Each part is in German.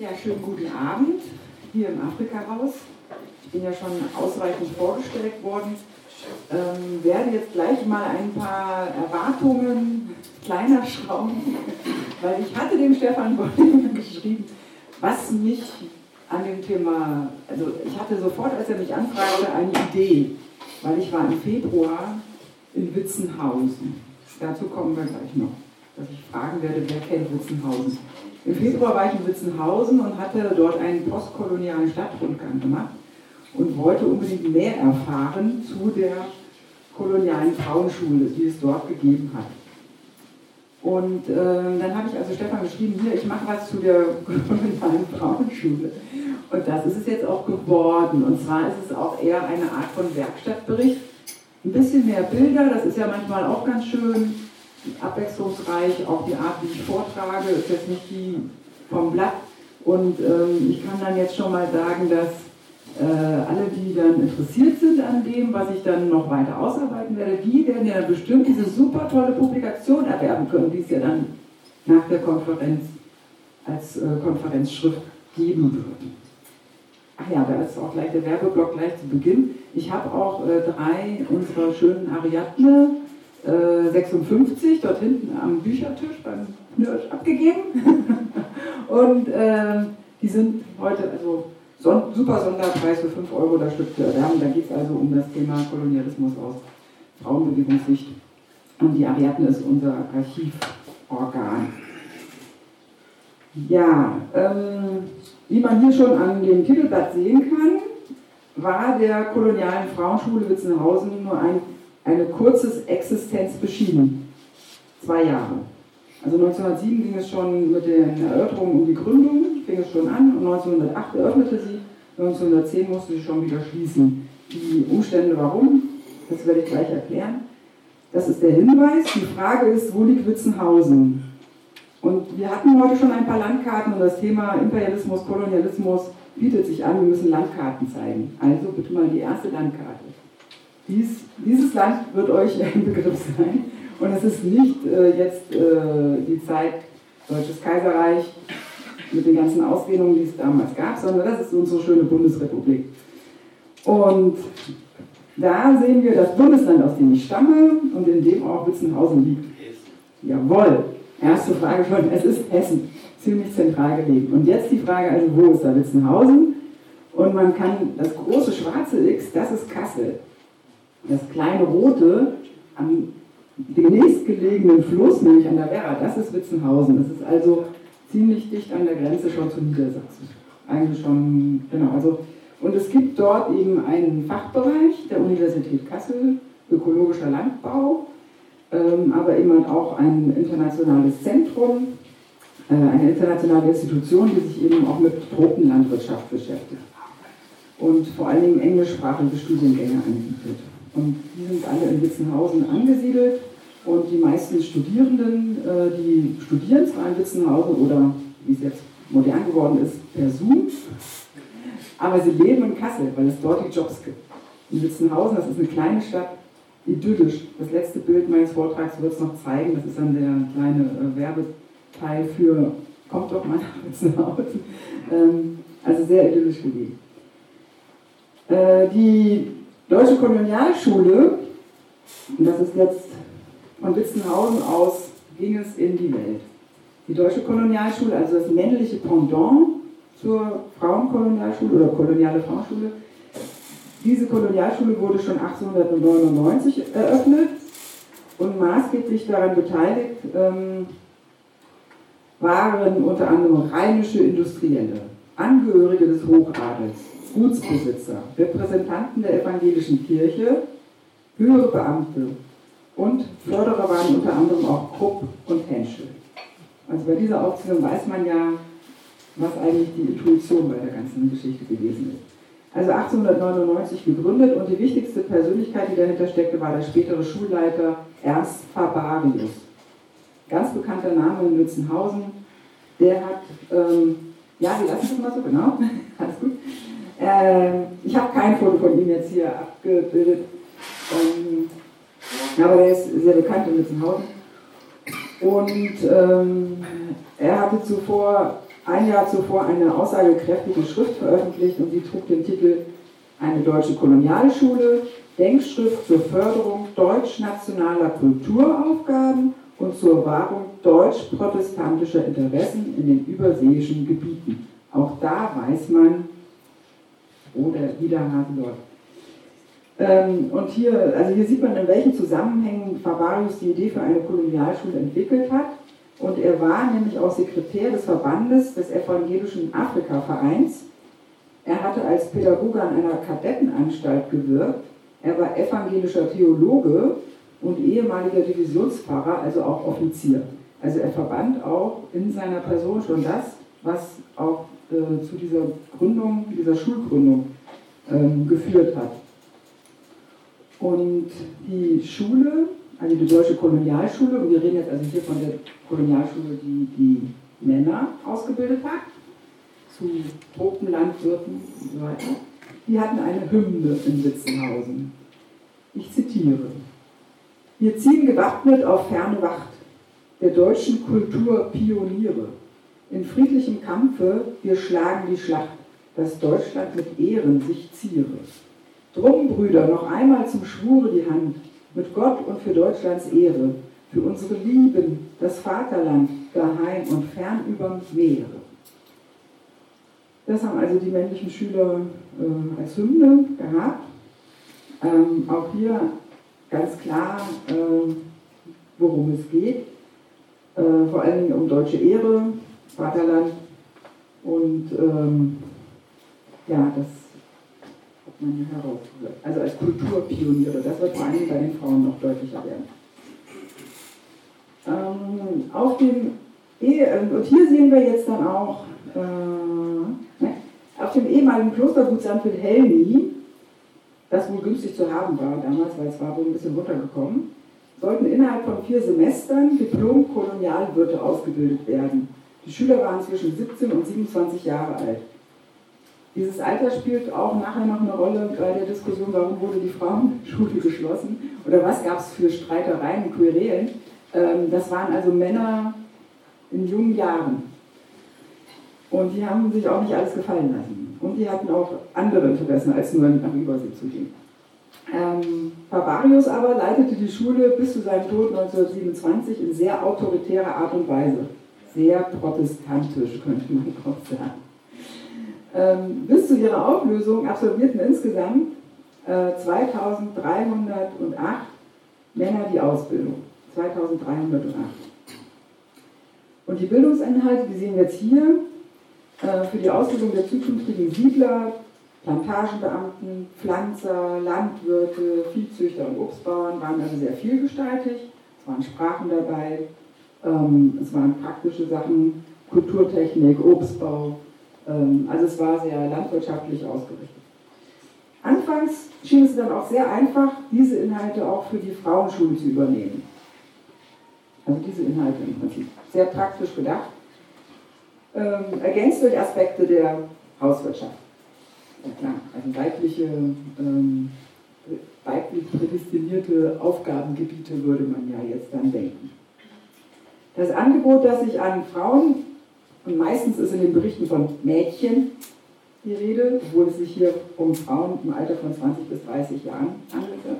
Ja, schönen guten Abend hier im Afrika-Haus. Ich bin ja schon ausreichend vorgestellt worden. Ähm, werde jetzt gleich mal ein paar Erwartungen kleiner schrauben, weil ich hatte dem Stefan Bollinger geschrieben, was mich an dem Thema, also ich hatte sofort, als er mich anfragte, eine Idee, weil ich war im Februar in Witzenhausen. Dazu kommen wir gleich noch, dass ich fragen werde, wer kennt Witzenhausen. Im Februar war ich in Witzenhausen und hatte dort einen postkolonialen Stadtrundgang gemacht und wollte unbedingt mehr erfahren zu der kolonialen Frauenschule, die es dort gegeben hat. Und äh, dann habe ich also Stefan geschrieben, hier, ich mache was zu der kolonialen Frauenschule. Und das ist es jetzt auch geworden. Und zwar ist es auch eher eine Art von Werkstattbericht. Ein bisschen mehr Bilder, das ist ja manchmal auch ganz schön abwechslungsreich. Auch die Art, wie ich vortrage, ist jetzt nicht die vom Blatt. Und ähm, ich kann dann jetzt schon mal sagen, dass äh, alle, die dann interessiert sind an dem, was ich dann noch weiter ausarbeiten werde, die werden ja bestimmt diese super tolle Publikation erwerben können, die es ja dann nach der Konferenz als äh, Konferenzschrift geben wird. Ach ja, da ist auch gleich der Werbeblock gleich zu Beginn. Ich habe auch äh, drei unserer schönen Ariadne 56 äh, dort hinten am Büchertisch beim Knirsch abgegeben. Und äh, die sind heute also Son super Sonderpreis für 5 Euro das Stück zu erwerben. Da geht es also um das Thema Kolonialismus aus Frauenbewegungssicht. Und die Ariadne ist unser Archivorgan. Ja, ähm, wie man hier schon an dem Titelblatt sehen kann, war der kolonialen Frauenschule Witzenhausen nur ein eine kurze Existenz beschieden. Zwei Jahre. Also 1907 ging es schon mit den Erörterungen um die Gründung, fing es schon an und 1908 eröffnete sie, 1910 musste sie schon wieder schließen. Die Umstände warum, das werde ich gleich erklären. Das ist der Hinweis. Die Frage ist, wo liegt Witzenhausen? Und wir hatten heute schon ein paar Landkarten und das Thema Imperialismus, Kolonialismus bietet sich an, wir müssen Landkarten zeigen. Also bitte mal die erste Landkarte. Dies, dieses Land wird euch ein Begriff sein. Und es ist nicht äh, jetzt äh, die Zeit Deutsches Kaiserreich mit den ganzen Ausdehnungen, die es damals gab, sondern das ist unsere schöne Bundesrepublik. Und da sehen wir das Bundesland, aus dem ich stamme und in dem auch Witzenhausen liegt. Jawohl, erste Frage schon, es ist Hessen, ziemlich zentral gelegen. Und jetzt die Frage, also wo ist da Witzenhausen? Und man kann, das große schwarze X, das ist Kassel. Das kleine Rote am dem nächstgelegenen Fluss, nämlich an der Werra, das ist Witzenhausen. Das ist also ziemlich dicht an der Grenze schon zu Niedersachsen. Eigentlich schon, genau. Also, und es gibt dort eben einen Fachbereich der Universität Kassel, ökologischer Landbau, ähm, aber eben auch ein internationales Zentrum, äh, eine internationale Institution, die sich eben auch mit Tropenlandwirtschaft beschäftigt und vor allen Dingen englischsprachige Studiengänge anbietet. Und die sind alle in Witzenhausen angesiedelt und die meisten Studierenden, äh, die studieren zwar in Witzenhausen oder wie es jetzt modern geworden ist, per Zoom, aber sie leben in Kassel, weil es dort die Jobs gibt. In Witzenhausen, das ist eine kleine Stadt, idyllisch. Das letzte Bild meines Vortrags wird es noch zeigen, das ist dann der kleine äh, Werbeteil für Kommt doch mal nach Witzenhausen. Ähm, also sehr idyllisch gelegen. Äh, die Deutsche Kolonialschule, und das ist jetzt von Witzenhausen aus, ging es in die Welt. Die Deutsche Kolonialschule, also das männliche Pendant zur Frauenkolonialschule oder koloniale Frauenschule, diese Kolonialschule wurde schon 1899 eröffnet und maßgeblich daran beteiligt ähm, waren unter anderem rheinische Industrielle, Angehörige des Hochadels, Gutsbesitzer, Repräsentanten der evangelischen Kirche, höhere Beamte und Förderer waren unter anderem auch Krupp und Henschel. Also bei dieser Aufzählung weiß man ja, was eigentlich die Intuition bei der ganzen Geschichte gewesen ist. Also 1899 gegründet und die wichtigste Persönlichkeit, die dahinter steckte, war der spätere Schulleiter Ernst Fabarius. Ganz bekannter Name in Lützenhausen. Der hat, ähm, ja, wir lassen das mal so, genau, alles gut. Ähm, ich habe kein Foto von ihm jetzt hier abgebildet, ähm, aber er ist sehr bekannt in Witzenhausen. Und ähm, er hatte zuvor ein Jahr zuvor eine aussagekräftige Schrift veröffentlicht und sie trug den Titel Eine deutsche Kolonialschule, Denkschrift zur Förderung deutsch-nationaler Kulturaufgaben und zur Wahrung deutsch-protestantischer Interessen in den überseeischen Gebieten. Auch da weiß man, wo der Widerhase läuft. Ähm, und hier, also hier sieht man, in welchen Zusammenhängen Favarius die Idee für eine Kolonialschule entwickelt hat. Und er war nämlich auch Sekretär des Verbandes des Evangelischen Afrika-Vereins. Er hatte als Pädagoge an einer Kadettenanstalt gewirkt. Er war evangelischer Theologe und ehemaliger Divisionspfarrer, also auch Offizier. Also er verband auch in seiner Person schon das, was auch äh, zu dieser Gründung, dieser Schulgründung ähm, geführt hat. Und die Schule, also die deutsche Kolonialschule, und wir reden jetzt also hier von der Kolonialschule, die die Männer ausgebildet hat, zu Tropenlandwirten und so weiter, die hatten eine Hymne in Witzenhausen. Ich zitiere. Wir ziehen gewappnet auf ferne Wacht der deutschen Kultur Pioniere. In friedlichem Kampfe wir schlagen die Schlacht, dass Deutschland mit Ehren sich ziere. Drum, Brüder, noch einmal zum Schwure die Hand, mit Gott und für Deutschlands Ehre, für unsere Lieben, das Vaterland, geheim und fern überm Meere. Das haben also die männlichen Schüler äh, als Hymne gehabt. Ähm, auch hier ganz klar, äh, worum es geht. Äh, vor allem um deutsche Ehre, Vaterland und ähm, ja, das hat man herausgehört. Also als Kulturpioniere, das wird vor allem bei den Frauen noch deutlicher werden. Ähm, auf dem e und hier sehen wir jetzt dann auch äh, ne, auf dem ehemaligen Klostergut St. Wilhelmi das wohl günstig zu haben war damals, weil es war wohl ein bisschen runtergekommen, sollten innerhalb von vier Semestern Diplom-Kolonialwirte ausgebildet werden. Die Schüler waren zwischen 17 und 27 Jahre alt. Dieses Alter spielt auch nachher noch eine Rolle bei der Diskussion, warum wurde die Frauenschule geschlossen oder was gab es für Streitereien und Querelen. Ähm, das waren also Männer in jungen Jahren. Und die haben sich auch nicht alles gefallen lassen. Und die hatten auch andere Interessen, als nur nach Übersee zu gehen. Ähm, Barbarius aber leitete die Schule bis zu seinem Tod 1927 in sehr autoritärer Art und Weise. Sehr protestantisch, könnte man auch sagen. Ähm, bis zu ihrer Auflösung absolvierten insgesamt äh, 2308 Männer die Ausbildung. 2308. Und die Bildungsinhalte, die sehen wir jetzt hier, äh, für die Ausbildung der zukünftigen Siedler, Plantagenbeamten, Pflanzer, Landwirte, Viehzüchter und Obstbauern waren also sehr vielgestaltig. Es waren Sprachen dabei, ähm, es waren praktische Sachen, Kulturtechnik, Obstbau. Ähm, also es war sehr landwirtschaftlich ausgerichtet. Anfangs schien es dann auch sehr einfach, diese Inhalte auch für die Frauenschule zu übernehmen. Also diese Inhalte im Prinzip. Sehr praktisch gedacht ähm, ergänzt durch Aspekte der Hauswirtschaft. Ja klar, also weibliche, ähm, weiblich prädestinierte Aufgabengebiete würde man ja jetzt dann denken. Das Angebot, das sich an Frauen, und meistens ist in den Berichten von Mädchen die Rede, obwohl es sich hier um Frauen im Alter von 20 bis 30 Jahren handelte,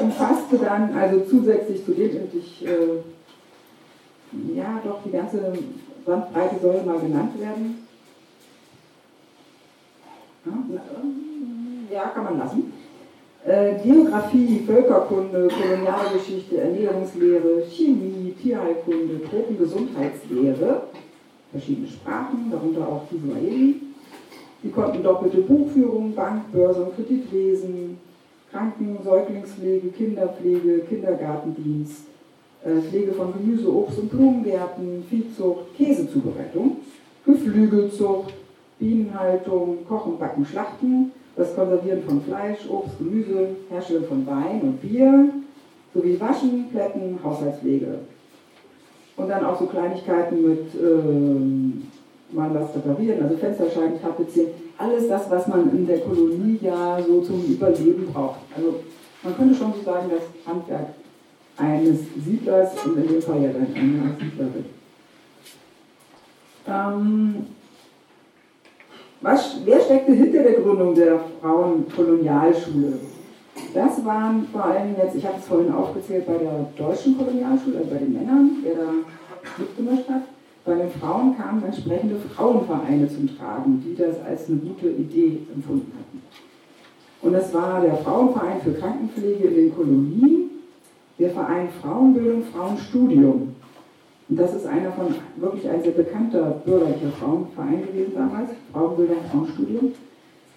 umfasste dann also zusätzlich zu dem, ich, äh, ja doch die ganze Bandbreite soll mal genannt werden. Ja, kann man lassen. Äh, Geografie, Völkerkunde, Kolonialgeschichte, Ernährungslehre, Chemie, Tierheilkunde, Tropengesundheitslehre, verschiedene Sprachen, darunter auch. Die konnten doppelte Buchführung, Bank, Börse und Kreditwesen, Kranken-, Säuglingspflege, Kinderpflege, Kindergartendienst, äh, Pflege von Gemüse, Obst- und Blumengärten, Viehzucht, Käsezubereitung, Geflügelzucht, Bienenhaltung, Kochen, Backen, Schlachten, das Konservieren von Fleisch, Obst, Gemüse, Herstellen von Wein und Bier, sowie Waschen, Plätten, Haushaltspflege. Und dann auch so Kleinigkeiten mit ähm, mal was reparieren, also Fensterscheiben tapezieren, alles das, was man in der Kolonie ja so zum Überleben braucht. Also man könnte schon so sagen, das Handwerk eines Siedlers und in dem Fall ja dann einer Siedlerin. Ähm, was, wer steckte hinter der Gründung der Frauenkolonialschule? Das waren vor allem jetzt, ich habe es vorhin aufgezählt, bei der deutschen Kolonialschule, also bei den Männern, der da mitgemischt hat. Bei den Frauen kamen entsprechende Frauenvereine zum Tragen, die das als eine gute Idee empfunden hatten. Und das war der Frauenverein für Krankenpflege in den Kolonien, der Verein Frauenbildung, Frauenstudium. Und das ist einer von wirklich ein sehr bekannter bürgerlicher Frauenverein gewesen damals, Frauenbildung, Frauenstudium.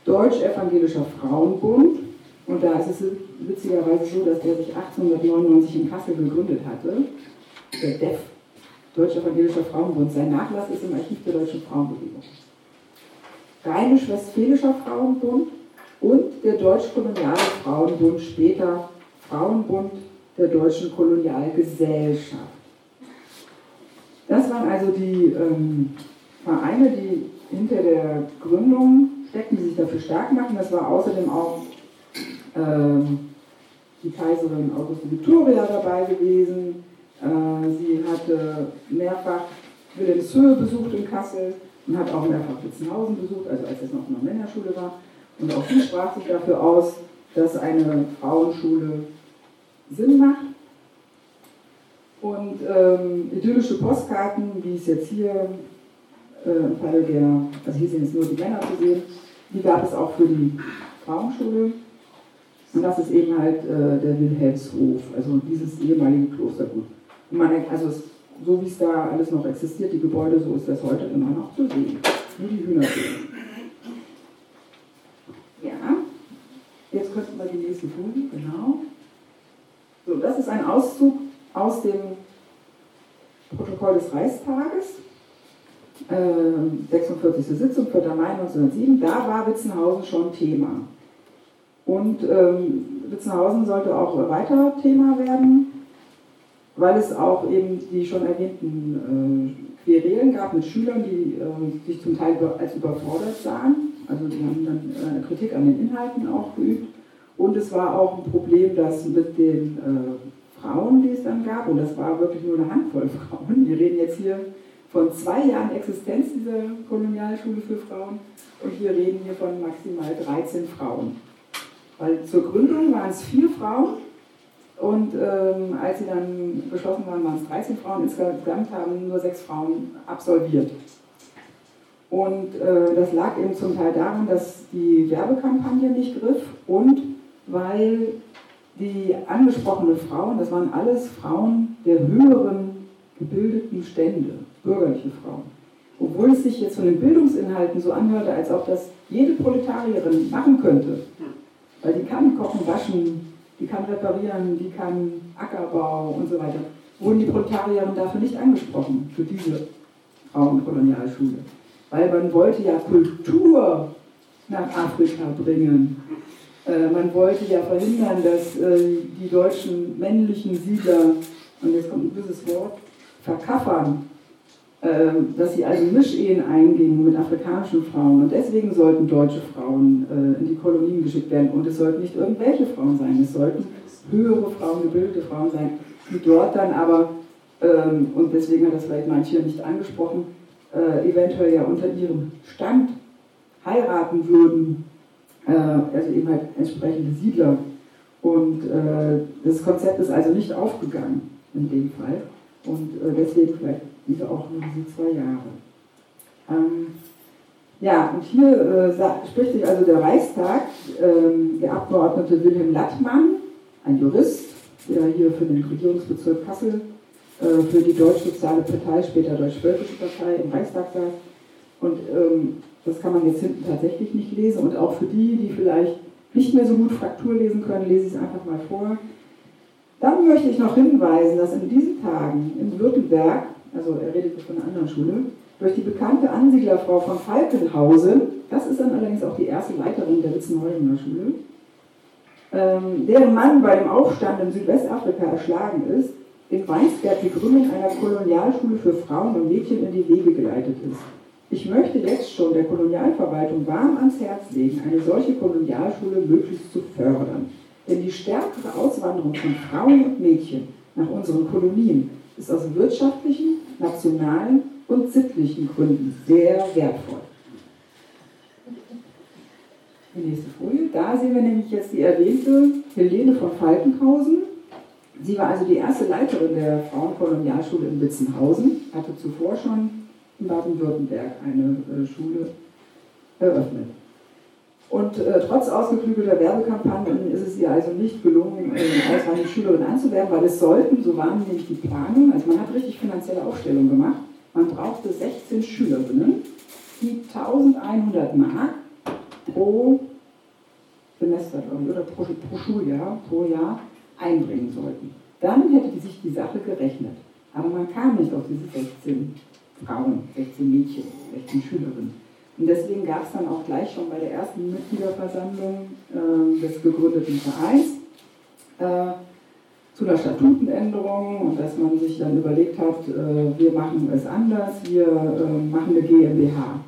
Deutsch-Evangelischer Frauenbund, und da ist es witzigerweise so, dass der sich 1899 in Kassel gegründet hatte, der DEF, Deutsch-Evangelischer Frauenbund. Sein Nachlass ist im Archiv der Deutschen Frauenbewegung. Rheinisch-Westfälischer Frauenbund und der Deutsch-Koloniale Frauenbund, später Frauenbund der Deutschen Kolonialgesellschaft. Das waren also die ähm, Vereine, die hinter der Gründung steckten, die sich dafür stark machen. Das war außerdem auch ähm, die Kaiserin Auguste Victoria dabei gewesen. Äh, sie hatte mehrfach Wilhelmshöhe besucht in Kassel und hat auch mehrfach Witzenhausen besucht, also als es noch eine Männerschule war. Und auch sie sprach sich dafür aus, dass eine Frauenschule Sinn macht. Und ähm, idyllische Postkarten, wie es jetzt hier äh, im Falle der, also hier sind jetzt nur die Männer zu sehen, die gab es auch für die Frauenschule. Und das ist eben halt äh, der Wilhelmshof, also dieses ehemalige Klostergut. Und man, also es, so wie es da alles noch existiert, die Gebäude, so ist das heute immer noch zu sehen. Nur die Hühner sehen. Ja, jetzt könnten wir die nächste Folie, genau. So, das ist ein Auszug aus dem Protokoll des Reichstages. Äh, 46. Sitzung, 4. Mai 1907, da war Witzenhausen schon Thema. Und ähm, Witzenhausen sollte auch weiter Thema werden, weil es auch eben die schon erwähnten äh, Querelen gab mit Schülern, die äh, sich zum Teil als überfordert sahen. Also die haben dann äh, Kritik an den Inhalten auch geübt. Und es war auch ein Problem, dass mit den äh, Frauen, die es dann gab, und das war wirklich nur eine Handvoll Frauen, wir reden jetzt hier von zwei Jahren Existenz dieser Kolonialschule für Frauen und wir reden hier von maximal 13 Frauen. Weil zur Gründung waren es vier Frauen und ähm, als sie dann beschlossen waren, waren es 13 Frauen. Insgesamt haben nur sechs Frauen absolviert. Und äh, das lag eben zum Teil daran, dass die Werbekampagne nicht griff und weil die angesprochenen Frauen, das waren alles Frauen der höheren gebildeten Stände, bürgerliche Frauen. Obwohl es sich jetzt von den Bildungsinhalten so anhörte, als ob das jede Proletarierin machen könnte, weil die kann kochen, waschen, die kann reparieren, die kann Ackerbau und so weiter. Wurden die Proletarierinnen dafür nicht angesprochen, für diese Frauenkolonialschule. Weil man wollte ja Kultur nach Afrika bringen. Äh, man wollte ja verhindern, dass äh, die deutschen männlichen Siedler, und jetzt kommt ein böses Wort, verkaffern ähm, dass sie also Mischehen eingingen mit afrikanischen Frauen. Und deswegen sollten deutsche Frauen äh, in die Kolonien geschickt werden. Und es sollten nicht irgendwelche Frauen sein, es sollten höhere Frauen, gebildete Frauen sein, die dort dann aber, ähm, und deswegen hat das vielleicht manche nicht angesprochen, eventuell ja unter ihrem Stand heiraten würden, äh, also eben halt entsprechende Siedler. Und das Konzept ist also nicht aufgegangen in dem Fall. Und deswegen vielleicht diese auch nur diese zwei Jahre. Ähm, ja, und hier äh, spricht sich also der Reichstag, ähm, der Abgeordnete Wilhelm Lattmann, ein Jurist, der hier für den Regierungsbezirk Kassel, äh, für die Deutsch-Soziale Partei, später Deutsch-Völkische Partei im Reichstag saß. Und ähm, das kann man jetzt hinten tatsächlich nicht lesen. Und auch für die, die vielleicht nicht mehr so gut Fraktur lesen können, lese ich es einfach mal vor. Dann möchte ich noch hinweisen, dass in diesen Tagen in Württemberg also er redete von einer anderen Schule, durch die bekannte Ansiedlerfrau von Falkenhausen, das ist dann allerdings auch die erste Leiterin der Witzenheusener Schule, ähm, deren Mann bei dem Aufstand in Südwestafrika erschlagen ist, in Weinsberg die Gründung einer Kolonialschule für Frauen und Mädchen in die Wege geleitet ist. Ich möchte jetzt schon der Kolonialverwaltung warm ans Herz legen, eine solche Kolonialschule möglichst zu fördern. Denn die stärkere Auswanderung von Frauen und Mädchen nach unseren Kolonien ist aus wirtschaftlichen, nationalen und sittlichen Gründen sehr wertvoll. Die nächste Folie. Da sehen wir nämlich jetzt die erwähnte Helene von Falkenhausen. Sie war also die erste Leiterin der Frauenkolonialschule in Witzenhausen, hatte zuvor schon in Baden-Württemberg eine äh, Schule eröffnet. Und äh, trotz ausgeklügelter Werbekampagnen ist es ihr also nicht gelungen, äh, ausreichend Schülerinnen anzuwerben, weil es sollten, so waren nämlich die Planungen, also man hat richtig finanzielle Aufstellung gemacht, man brauchte 16 Schülerinnen, die 1100 Mark pro Semester, oder pro, pro Schuljahr, pro Jahr einbringen sollten. Dann hätte sich die Sache gerechnet. Aber man kam nicht auf diese 16 Frauen, 16 Mädchen, 16 Schülerinnen. Und deswegen gab es dann auch gleich schon bei der ersten Mitgliederversammlung äh, des gegründeten Vereins äh, zu einer Statutenänderung und dass man sich dann überlegt hat, äh, wir machen es anders, wir äh, machen eine GmbH.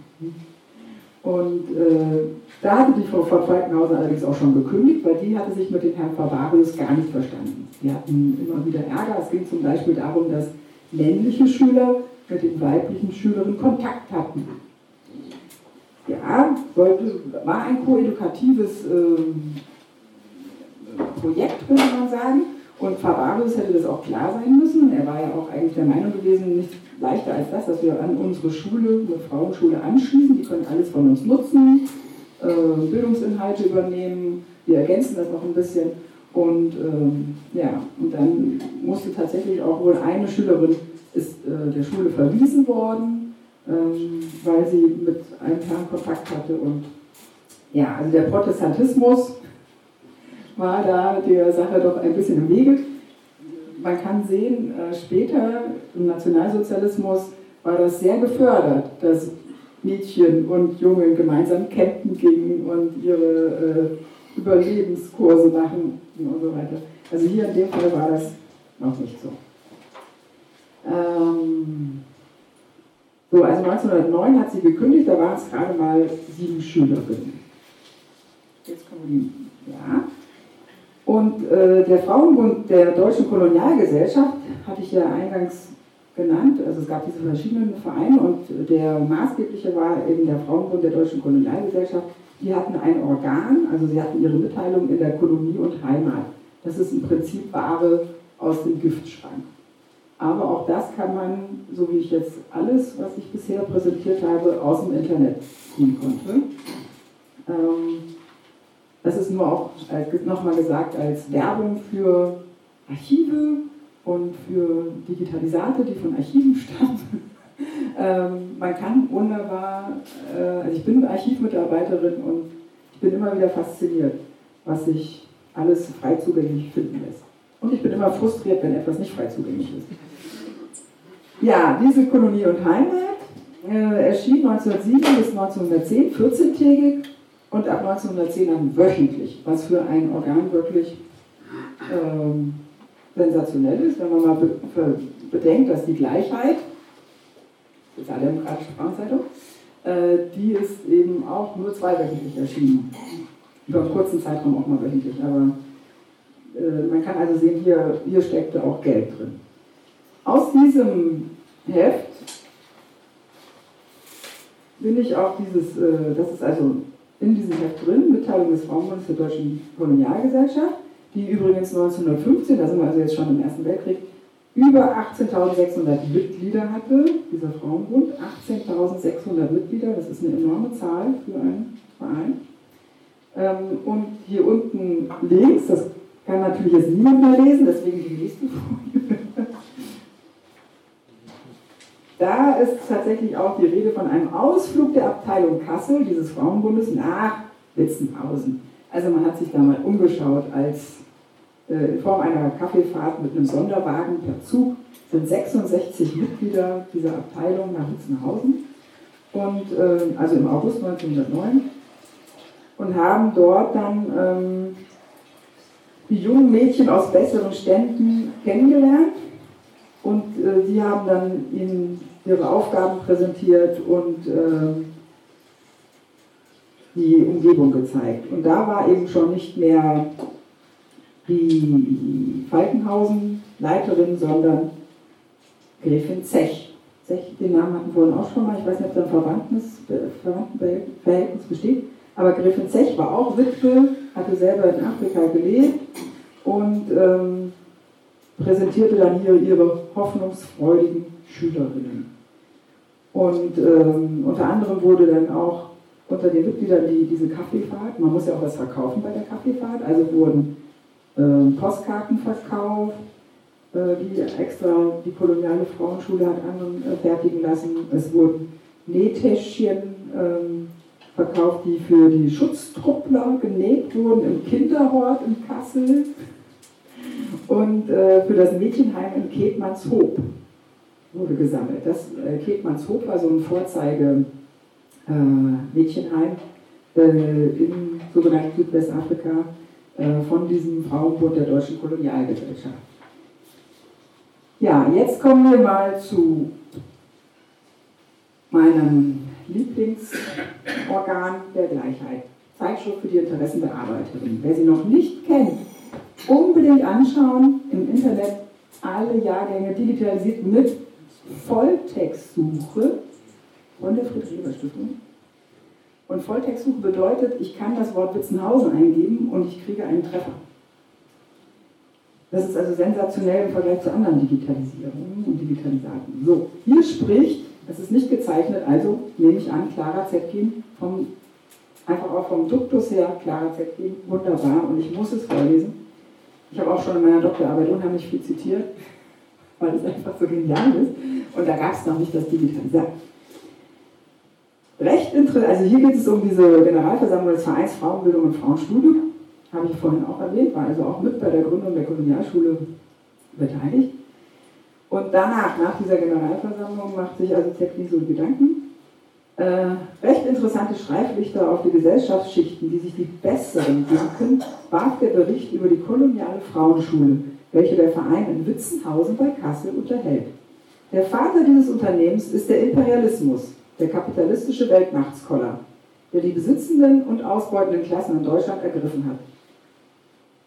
Und äh, da hatte die Frau von Falkenhausen allerdings auch schon gekündigt, weil die hatte sich mit dem Herrn Fabarius gar nicht verstanden. Die hatten immer wieder Ärger. Es ging zum Beispiel darum, dass männliche Schüler mit den weiblichen Schülerinnen Kontakt hatten. Ja, sollte, war ein koedukatives äh, Projekt, könnte man sagen. Und Fabarius hätte das auch klar sein müssen. Er war ja auch eigentlich der Meinung gewesen, nicht leichter als das, dass wir an unsere Schule, eine Frauenschule anschließen. Die können alles von uns nutzen, äh, Bildungsinhalte übernehmen, wir ergänzen das noch ein bisschen. Und ähm, ja, und dann musste tatsächlich auch wohl eine Schülerin ist äh, der Schule verwiesen worden, ähm, weil sie mit einem Herrn Kontakt hatte. Und ja, also der Protestantismus war da der Sache doch ein bisschen im Wege. Man kann sehen, äh, später im Nationalsozialismus war das sehr gefördert, dass Mädchen und Jungen gemeinsam campen gingen und ihre äh, Überlebenskurse machen und so weiter. Also hier in dem Fall war das noch nicht so. Ähm so, also 1909 hat sie gekündigt, da waren es gerade mal sieben Schülerinnen. Jetzt kommen die, ja. Und äh, der Frauenbund der Deutschen Kolonialgesellschaft, hatte ich ja eingangs genannt, also es gab diese verschiedenen Vereine und der maßgebliche war eben der Frauenbund der Deutschen Kolonialgesellschaft. Die hatten ein Organ, also sie hatten ihre Mitteilung in der Kolonie und Heimat. Das ist im Prinzip Ware aus dem Giftschrank. Aber auch das kann man, so wie ich jetzt alles, was ich bisher präsentiert habe, aus dem Internet tun konnte. Ähm, das ist nur auch nochmal gesagt als Werbung für Archive und für Digitalisate, die von Archiven stammen. ähm, man kann wunderbar, äh, also ich bin Archivmitarbeiterin und ich bin immer wieder fasziniert, was sich alles frei zugänglich finden lässt. Und ich bin immer frustriert, wenn etwas nicht frei zugänglich ist. Ja, diese Kolonie und Heimat äh, erschien 1907 bis 1910 14-tägig und ab 1910 dann wöchentlich, was für ein Organ wirklich ähm, sensationell ist, wenn man mal be bedenkt, dass die Gleichheit, Sozialdemokratische Frauenzeitung, äh, die ist eben auch nur zweiwöchentlich erschienen. Über einen kurzen Zeitraum auch mal wöchentlich, aber man kann also sehen, hier, hier steckte auch Geld drin. Aus diesem Heft bin ich auch dieses, äh, das ist also in diesem Heft drin, Mitteilung des Frauenbundes der Deutschen Kolonialgesellschaft, die übrigens 1915, da sind wir also jetzt schon im Ersten Weltkrieg, über 18.600 Mitglieder hatte, dieser Frauenbund, 18.600 Mitglieder, das ist eine enorme Zahl für einen Verein. Ähm, und hier unten links, das kann natürlich jetzt niemand mehr lesen, deswegen die nächste Folie. Da ist tatsächlich auch die Rede von einem Ausflug der Abteilung Kassel, dieses Frauenbundes, nach Witzenhausen. Also man hat sich da mal umgeschaut, als äh, in Form einer Kaffeefahrt mit einem Sonderwagen per Zug sind 66 Mitglieder dieser Abteilung nach Witzenhausen, und, äh, also im August 1909, und haben dort dann ähm, jungen Mädchen aus besseren Ständen kennengelernt. Und äh, die haben dann ihnen ihre Aufgaben präsentiert und äh, die Umgebung gezeigt. Und da war eben schon nicht mehr die Falkenhausen Leiterin, sondern Gräfin Zech. Zech, den Namen hatten wir vorhin auch schon mal, ich weiß nicht, ob da ein Verwandtenverhältnis besteht, aber Gräfin Zech war auch Witwe, hatte selber in Afrika gelebt und ähm, präsentierte dann hier ihre hoffnungsfreudigen Schülerinnen. Und ähm, unter anderem wurde dann auch unter den Mitgliedern die, diese Kaffeefahrt, man muss ja auch was verkaufen bei der Kaffeefahrt, also wurden äh, Postkarten verkauft, äh, die extra die koloniale Frauenschule hat anfertigen lassen. Es wurden Nähtäschchen ähm, verkauft, die für die Schutztruppler genäht wurden im Kinderhort in Kassel und äh, für das Mädchenheim in Ketmannshoop wurde gesammelt. Das äh, Ketmannshoop war so ein Vorzeige äh, Mädchenheim äh, in sogenannten Südwestafrika äh, von diesem Frauenbund der deutschen Kolonialgesellschaft. Ja, jetzt kommen wir mal zu meinem Lieblingsorgan der Gleichheit. Zeitschrift für die Interessenbearbeiterin. Wer sie noch nicht kennt, unbedingt anschauen. Im Internet alle Jahrgänge digitalisiert mit Volltextsuche von der Friedrich-Ebert-Stiftung. Und Volltextsuche bedeutet, ich kann das Wort Witzenhausen eingeben und ich kriege einen Treffer. Das ist also sensationell im Vergleich zu anderen Digitalisierungen und Digitalisaten. So, hier spricht, es ist nicht gezeichnet, also nehme ich an, Clara Zetkin, vom, einfach auch vom Duktus her, Clara Zetkin, wunderbar, und ich muss es vorlesen. Ich habe auch schon in meiner Doktorarbeit unheimlich viel zitiert, weil es einfach so genial ist. Und da gab es noch nicht das Digitalisieren. Recht interessant, also hier geht es um diese Generalversammlung des Vereins Frauenbildung und Frauenstudium habe ich vorhin auch erwähnt, war also auch mit bei der Gründung der Kolonialschule beteiligt. Und danach, nach dieser Generalversammlung, macht sich also Zeckli so Gedanken. Äh, recht interessante Streiflichter auf die Gesellschaftsschichten, die sich die besseren denken, warf der Bericht über die koloniale Frauenschule, welche der Verein in Witzenhausen bei Kassel unterhält. Der Vater dieses Unternehmens ist der Imperialismus, der kapitalistische Weltmachtskoller, der die besitzenden und ausbeutenden Klassen in Deutschland ergriffen hat.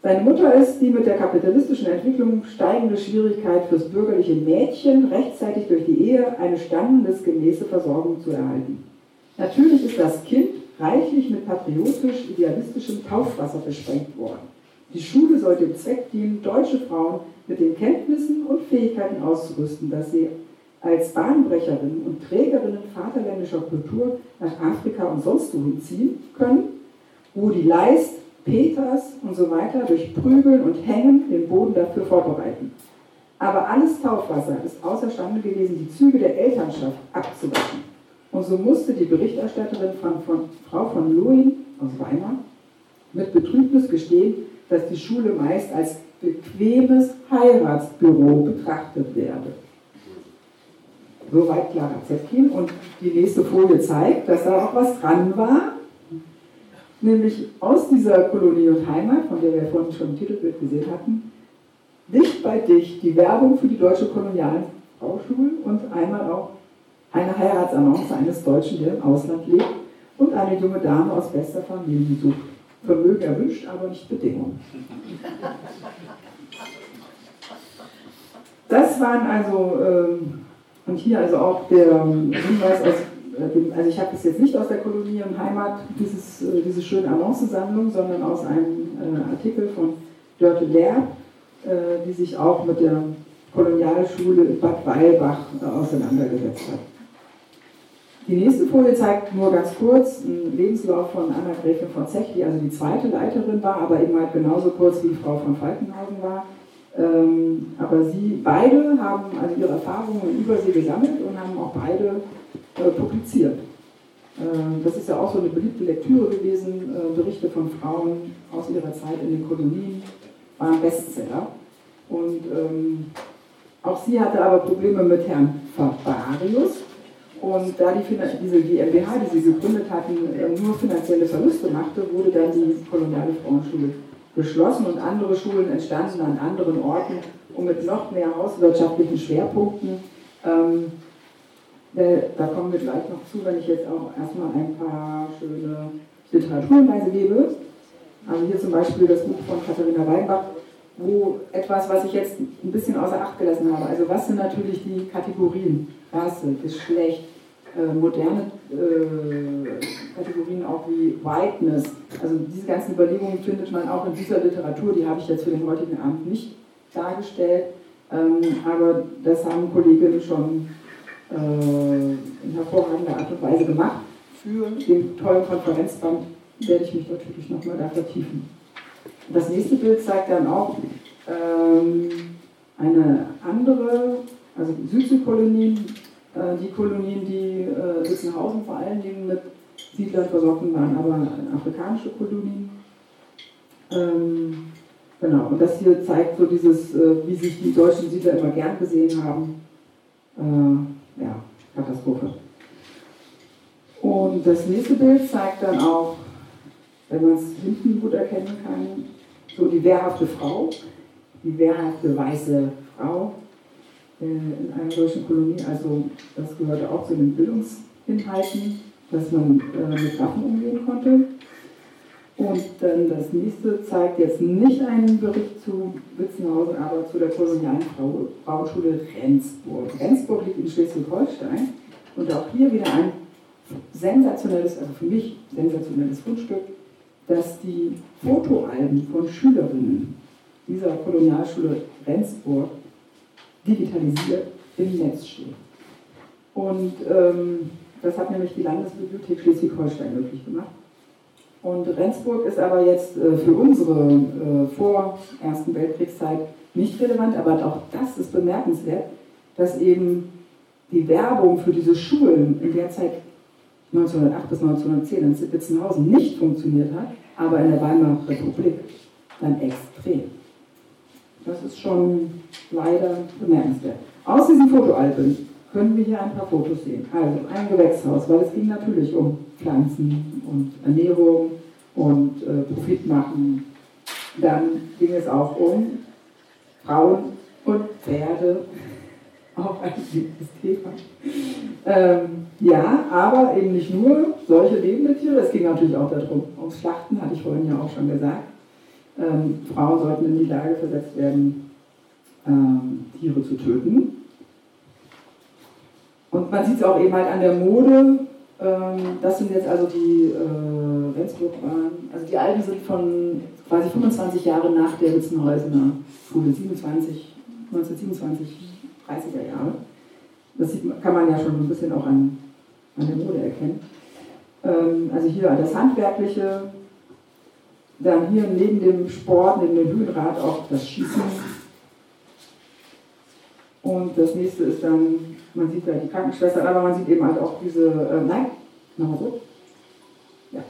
Seine Mutter ist die mit der kapitalistischen Entwicklung steigende Schwierigkeit fürs bürgerliche Mädchen, rechtzeitig durch die Ehe eine standesgemäße Versorgung zu erhalten. Natürlich ist das Kind reichlich mit patriotisch-idealistischem Taufwasser besprengt worden. Die Schule soll dem Zweck dienen, deutsche Frauen mit den Kenntnissen und Fähigkeiten auszurüsten, dass sie als Bahnbrecherinnen und Trägerinnen vaterländischer Kultur nach Afrika und sonst wohin ziehen können, wo die Leist Peters und so weiter durch Prügeln und Hängen den Boden dafür vorbereiten. Aber alles Taufwasser ist außerstande gewesen, die Züge der Elternschaft abzuwaschen. Und so musste die Berichterstatterin von, von Frau von Luin aus Weimar mit Betrübnis gestehen, dass die Schule meist als bequemes Heiratsbüro betrachtet werde. Soweit Clara Zetkin. Und die nächste Folie zeigt, dass da auch was dran war nämlich aus dieser Kolonie und Heimat, von der wir vorhin schon im Titelbild gesehen hatten, dicht bei dich die Werbung für die deutsche kolonialen Frauschule und einmal auch eine Heiratsannonce eines Deutschen, der im Ausland lebt und eine junge Dame aus bester Familie sucht. Vermögen erwünscht, aber nicht Bedingungen. Das waren also, ähm, und hier also auch der Hinweis aus also ich habe das jetzt nicht aus der Kolonie und Heimat, dieses, äh, diese schöne Annoncensammlung, sondern aus einem äh, Artikel von Dörte Lehr, die sich auch mit der Kolonialschule in Bad Weilbach auseinandergesetzt hat. Die nächste Folie zeigt nur ganz kurz einen Lebenslauf von Anna Gräfin von Zech, die also die zweite Leiterin war, aber eben halt genauso kurz wie Frau von Falkenhausen war. Ähm, aber sie beide haben also ihre Erfahrungen über sie gesammelt und haben auch beide äh, publiziert. Äh, das ist ja auch so eine beliebte Lektüre gewesen. Äh, Berichte von Frauen aus ihrer Zeit in den Kolonien waren Bestseller. Und ähm, auch sie hatte aber Probleme mit Herrn Fabarius. Und da die, diese GmbH, die sie gegründet hatten, nur finanzielle Verluste machte, wurde dann die koloniale Frauenschule geschlossen und andere Schulen entstanden an anderen Orten und mit noch mehr hauswirtschaftlichen Schwerpunkten. Ähm, äh, da kommen wir gleich noch zu, wenn ich jetzt auch erstmal ein paar schöne Literaturhinweise gebe. Also hier zum Beispiel das Buch von Katharina Weinbach, wo etwas, was ich jetzt ein bisschen außer Acht gelassen habe. Also was sind natürlich die Kategorien? Rasse, Geschlecht, äh, moderne äh, Kategorien auch wie Whiteness. Also diese ganzen Überlegungen findet man auch in dieser Literatur, die habe ich jetzt für den heutigen Abend nicht dargestellt, ähm, aber das haben Kolleginnen schon äh, in hervorragender Art und Weise gemacht. Für den tollen Konferenzband werde ich mich natürlich nochmal da vertiefen. Das nächste Bild zeigt dann auch ähm, eine andere, also Südseekolonien, äh, die Kolonien, die äh, Witzenhausen vor allen Dingen mit Siedlern versorgt waren, aber afrikanische Kolonien. Ähm, genau, und das hier zeigt so dieses, äh, wie sich die deutschen Siedler immer gern gesehen haben. Äh, ja, Katastrophe. Und das nächste Bild zeigt dann auch, wenn man es hinten gut erkennen kann, so die wehrhafte Frau, die wehrhafte weiße Frau äh, in einer deutschen Kolonie. Also das gehörte auch zu den Bildungsinhalten, dass man äh, mit Waffen umgehen konnte. Und dann das nächste zeigt jetzt nicht einen Bericht zu Witzenhausen, aber zu der kolonialen Frauenschule Rendsburg. Rendsburg liegt in Schleswig-Holstein und auch hier wieder ein sensationelles, also für mich sensationelles Fundstück, dass die Fotoalben von Schülerinnen dieser Kolonialschule Rendsburg digitalisiert im Netz stehen. Und ähm, das hat nämlich die Landesbibliothek Schleswig-Holstein möglich gemacht. Und Rendsburg ist aber jetzt äh, für unsere äh, vor Ersten Weltkriegszeit nicht relevant, aber auch das ist bemerkenswert, dass eben die Werbung für diese Schulen in der Zeit 1908 bis 1910 in Sitzenhausen nicht funktioniert hat, aber in der Weimarer Republik dann extrem. Das ist schon leider bemerkenswert. Aus diesen Fotoalben können wir hier ein paar Fotos sehen. Also ein Gewächshaus, weil es ging natürlich um Pflanzen und Ernährung und äh, Profit machen. Dann ging es auch um Frauen und Pferde, auch ein wichtiges Thema. Ähm, ja, aber eben nicht nur solche lebende Tiere, es ging natürlich auch darum, ums Schlachten, hatte ich vorhin ja auch schon gesagt. Ähm, Frauen sollten in die Lage versetzt werden, ähm, Tiere zu töten. Und man sieht es auch eben halt an der Mode. Ähm, das sind jetzt also die äh, Rendsburg-Bahn. Also die Alben sind von quasi 25 Jahre nach der Witzenhäusener Schule, 27, 1927, 30er Jahre. Das sieht, kann man ja schon ein bisschen auch an, an der Mode erkennen. Ähm, also hier das Handwerkliche, dann hier neben dem Sport, neben dem Höhenrad auch das Schießen. Und das nächste ist dann, man sieht da die Krankenschwester, aber man sieht eben halt auch diese, äh, nein, nochmal so. Ja.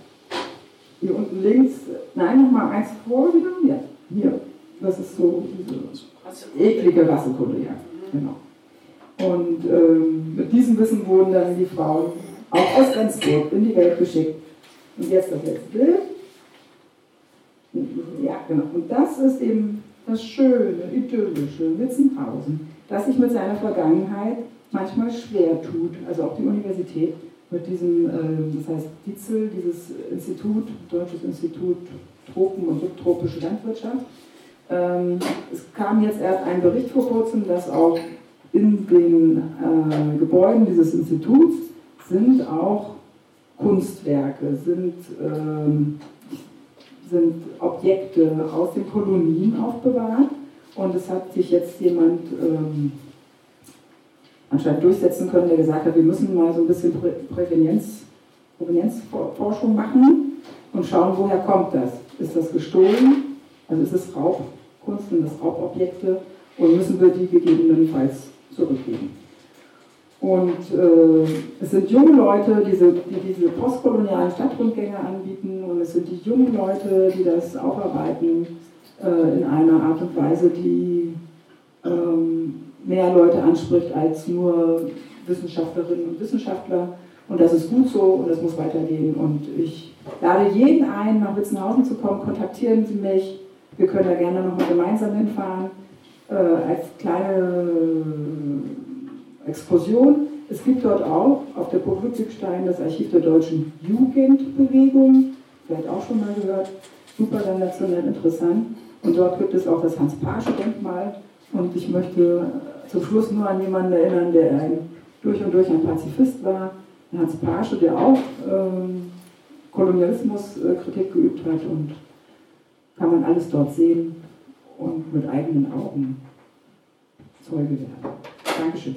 Hier unten links, nein, nochmal eins vor wieder. Ja, hier. Das ist so diese eklige Rassekunde, ja. Genau. Und ähm, mit diesem Wissen wurden dann die Frauen auch aus Rendsburg in die Welt geschickt. Und jetzt das letzte Bild. Ja, genau. Und das ist eben das schöne, idyllische Witzenhausen, das sich mit seiner Vergangenheit manchmal schwer tut. Also auch die Universität mit diesem, äh, das heißt Dietzel, dieses Institut, Deutsches Institut Tropen- und subtropische Landwirtschaft. Ähm, es kam jetzt erst ein Bericht vor kurzem, dass auch in den äh, Gebäuden dieses Instituts sind auch Kunstwerke, sind ähm, sind Objekte aus den Kolonien aufbewahrt und es hat sich jetzt jemand ähm, anscheinend durchsetzen können, der gesagt hat, wir müssen mal so ein bisschen Prä Provenienzforschung machen und schauen, woher kommt das? Ist das gestohlen? Also ist es Raubkunst, sind das Raubobjekte und müssen wir die gegebenenfalls zurückgeben? Und äh, es sind junge Leute, diese, die diese postkolonialen Stadtrundgänge anbieten und es sind die jungen Leute, die das aufarbeiten äh, in einer Art und Weise, die ähm, mehr Leute anspricht als nur Wissenschaftlerinnen und Wissenschaftler. Und das ist gut so und das muss weitergehen. Und ich lade jeden ein, nach Witzenhausen zu kommen. Kontaktieren Sie mich. Wir können da gerne nochmal gemeinsam hinfahren. Äh, als kleine Exkursion. Es gibt dort auch auf der Burg Ludwigstein das Archiv der deutschen Jugendbewegung, vielleicht auch schon mal gehört, super sensationell interessant. Und dort gibt es auch das Hans-Pasche-Denkmal. Und ich möchte zum Schluss nur an jemanden erinnern, der ein durch und durch ein Pazifist war, Hans Pasche, der auch ähm, Kolonialismuskritik geübt hat und kann man alles dort sehen und mit eigenen Augen Zeuge werden. Dankeschön.